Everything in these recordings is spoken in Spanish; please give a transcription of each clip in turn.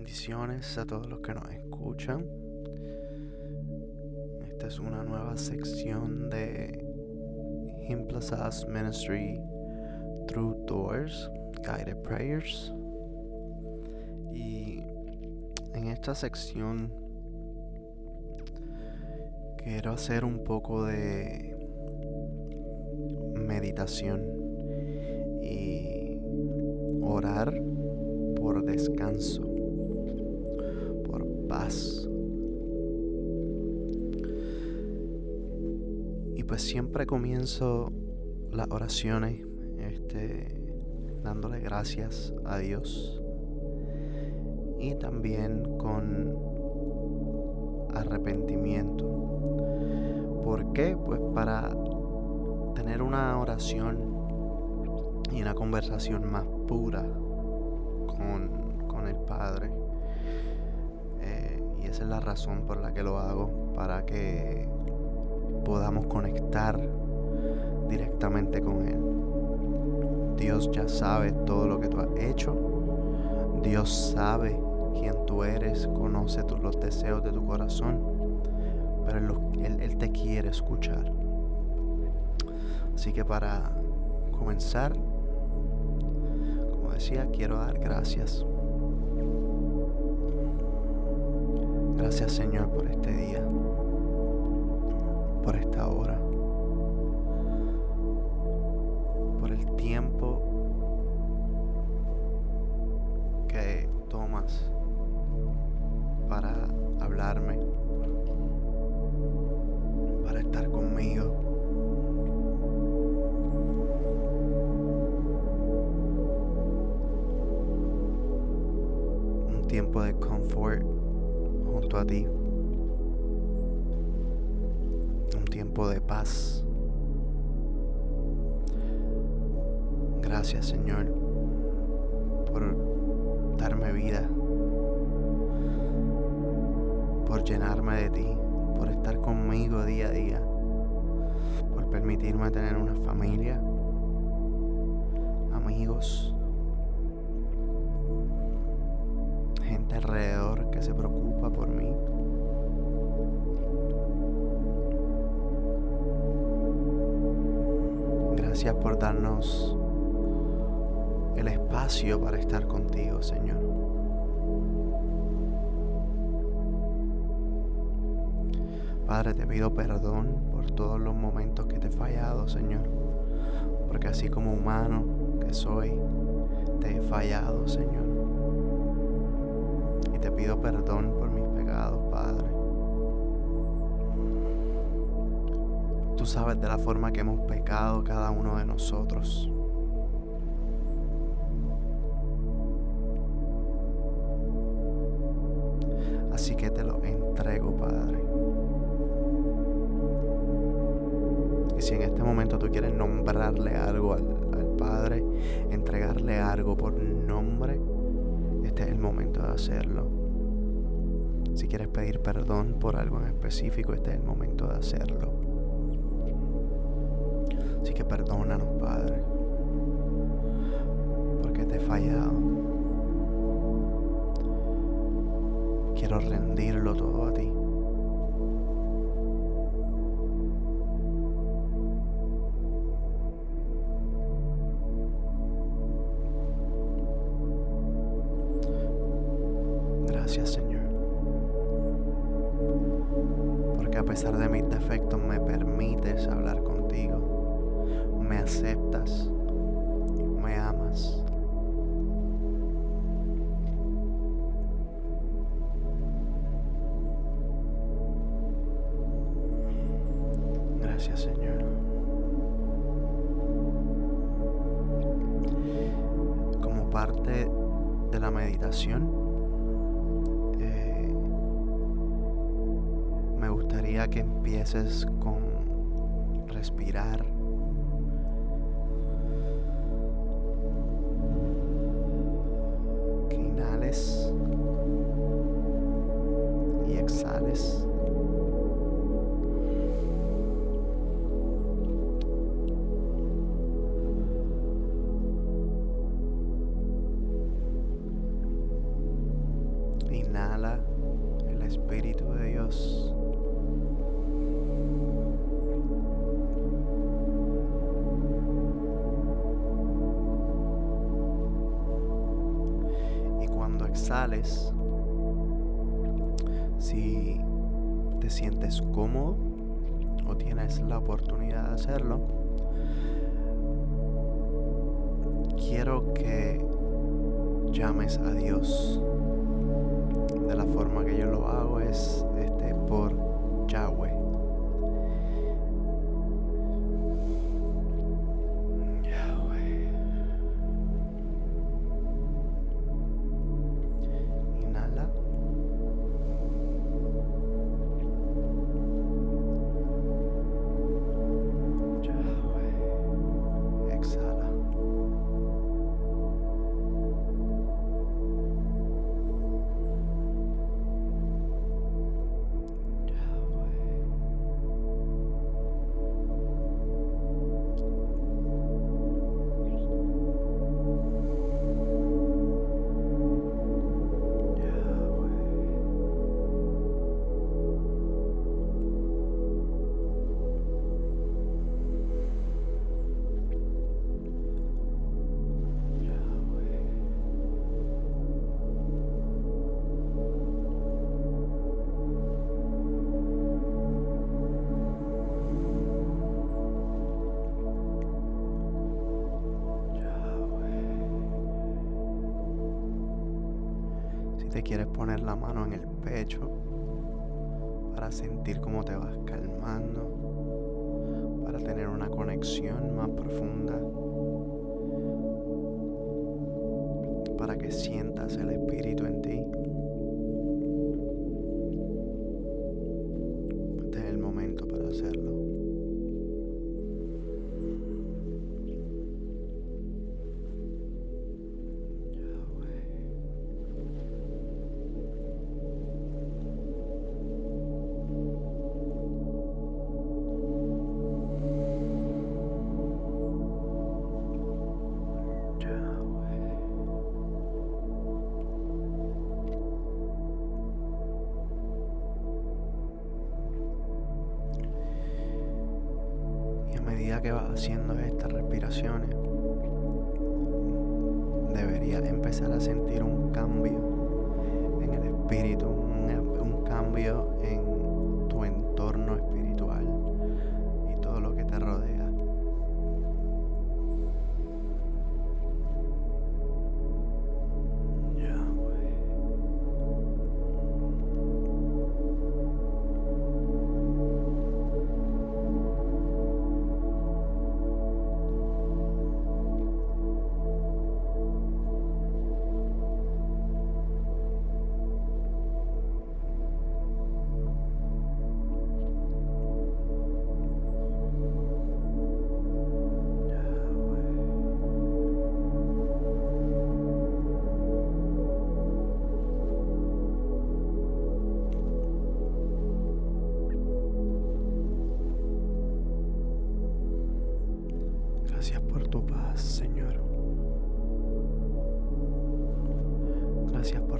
Bendiciones a todos los que nos escuchan. Esta es una nueva sección de Him Plus Us Ministry Through Doors, Guided Prayers. Y en esta sección quiero hacer un poco de meditación y orar por descanso, siempre comienzo las oraciones este, dándole gracias a Dios y también con arrepentimiento. ¿Por qué? Pues para tener una oración y una conversación más pura con, el Padre. Eh, y esa es la razón por la que lo hago, para que podamos conectar directamente con Él. Dios ya sabe todo lo que tú has hecho. Dios sabe quién tú eres, conoce los deseos de tu corazón, pero él, él te quiere escuchar. Así que para comenzar, como decía, quiero dar gracias. Gracias Señor por este día, por esta hora, por el tiempo que tomas para hablarme, para estar conmigo. tiempo de confort junto a ti. Tiempo de paz. Gracias Señor por darme vida, por llenarme de ti, por estar conmigo día a día, por permitirme tener una familia, amigos, gente alrededor que se preocupa Gracias por darnos el espacio para estar contigo, Señor. Padre, te pido perdón por todos los momentos que te he fallado, Señor. Porque así como humano que soy, te he fallado, Señor te pido perdón por mis pecados, Tú sabes de la forma que hemos pecado cada uno de nosotros. Así que te lo entrego, Padre. Y si en este momento tú quieres nombrarle algo al, Padre, entregarle algo por nombre, este es el momento de hacerlo. Si quieres pedir perdón por algo en específico, este es el momento de hacerlo. Así que perdónanos, Padre, porque te he fallado. Quiero rendirlo todo a ti. Gracias, Señor. Porque a pesar de mis defectos me permites hablar contigo. Aceptas. Si te sientes cómodo o tienes la oportunidad de hacerlo, quiero que llames a Dios. De la forma que yo lo hago es este, por Yahweh. Te quieres poner la mano en el pecho para sentir cómo te vas calmando, para tener una conexión más profunda, para que sientas el espíritu en ti. Que vas haciendo estas respiraciones, deberías empezar a sentir un cambio en el espíritu, un, un cambio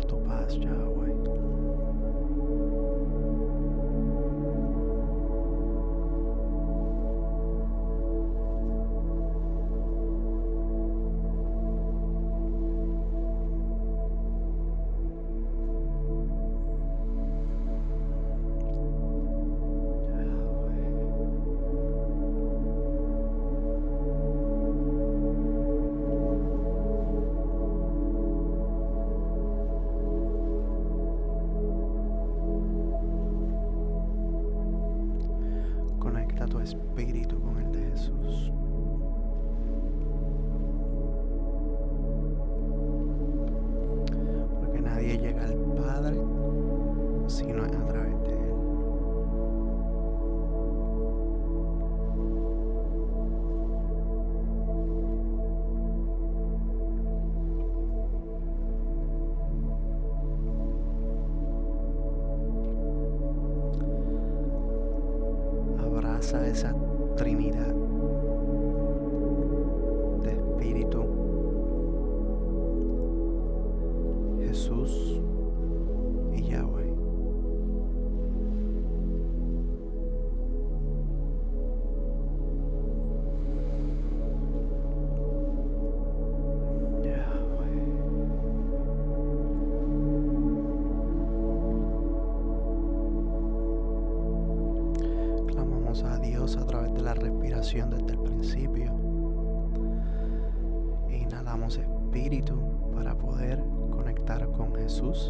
por tu paz, Yahweh. Desde el principio. Inhalamos espíritu para poder conectar con Jesús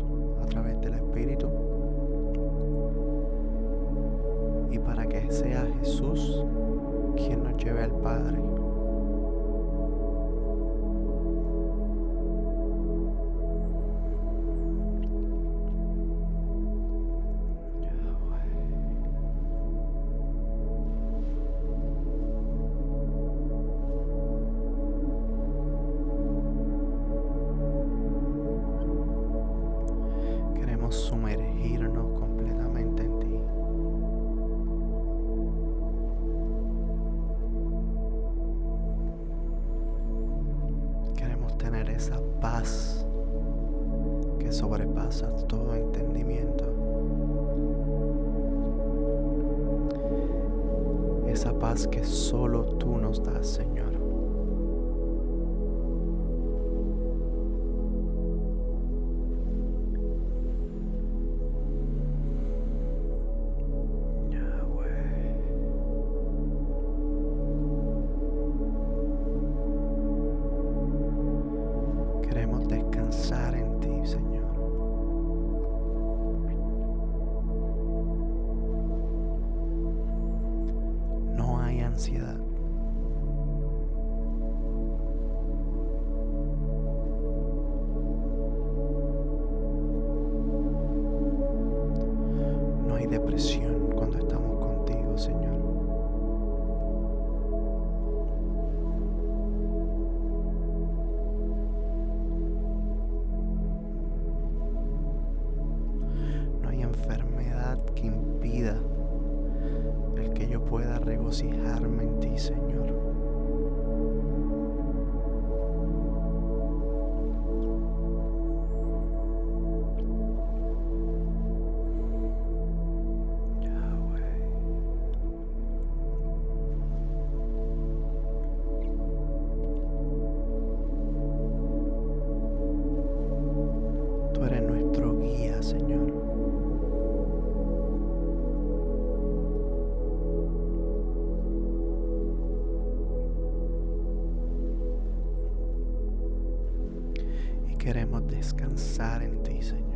queremos descansar en ti, Señor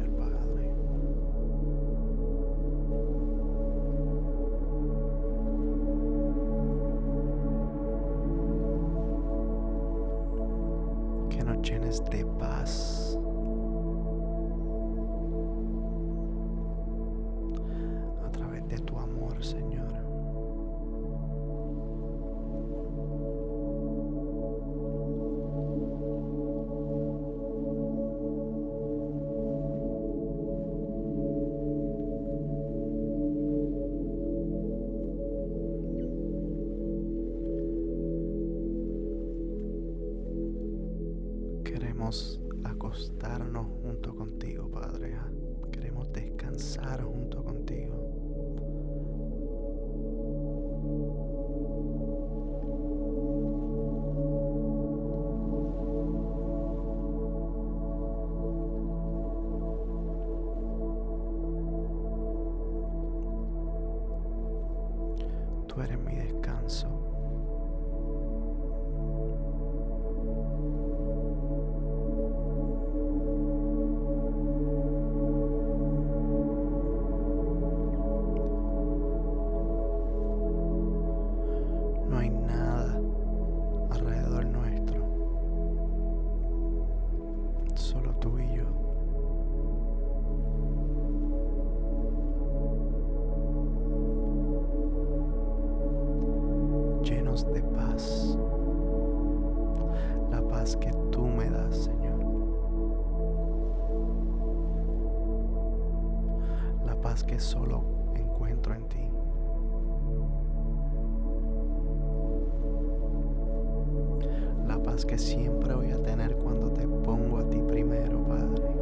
que siempre voy a tener cuando te pongo a ti primero, Padre.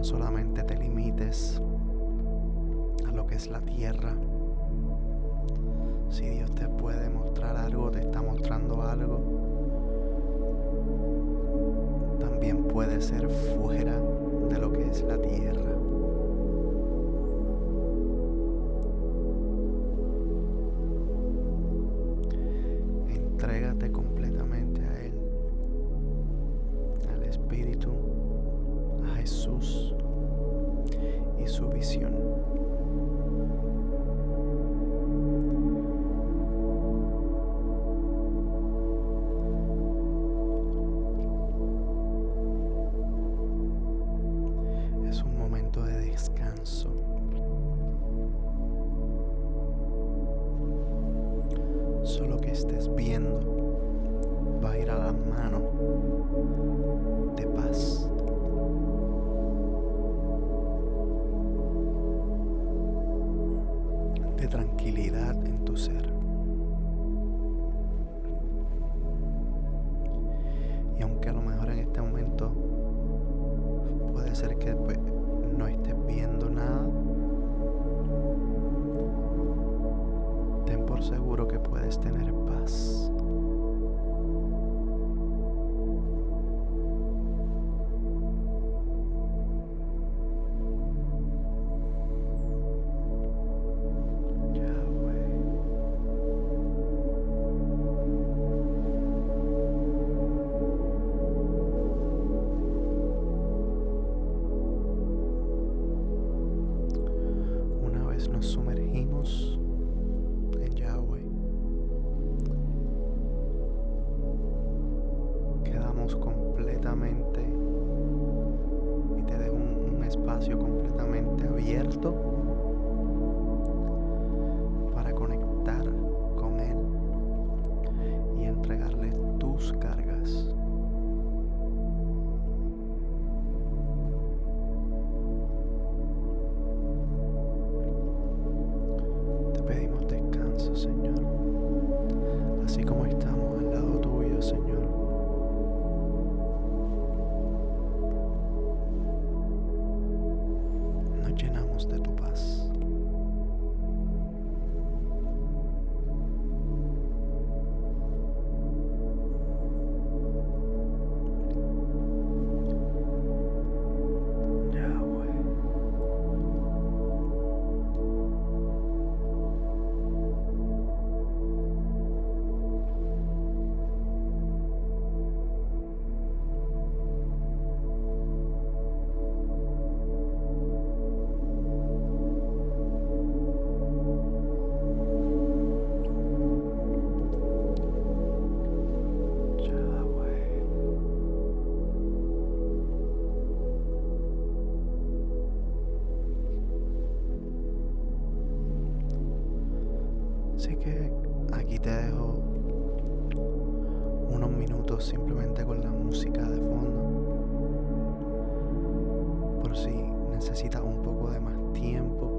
no solamente te limites a lo que es la tierra. Si Dios te puede mostrar algo, te está mostrando algo, también puede ser fuera de lo que es la tierra. seguro que puedes tener paz. Cristo simplemente con la música de fondo. Por si necesitas un poco de más tiempo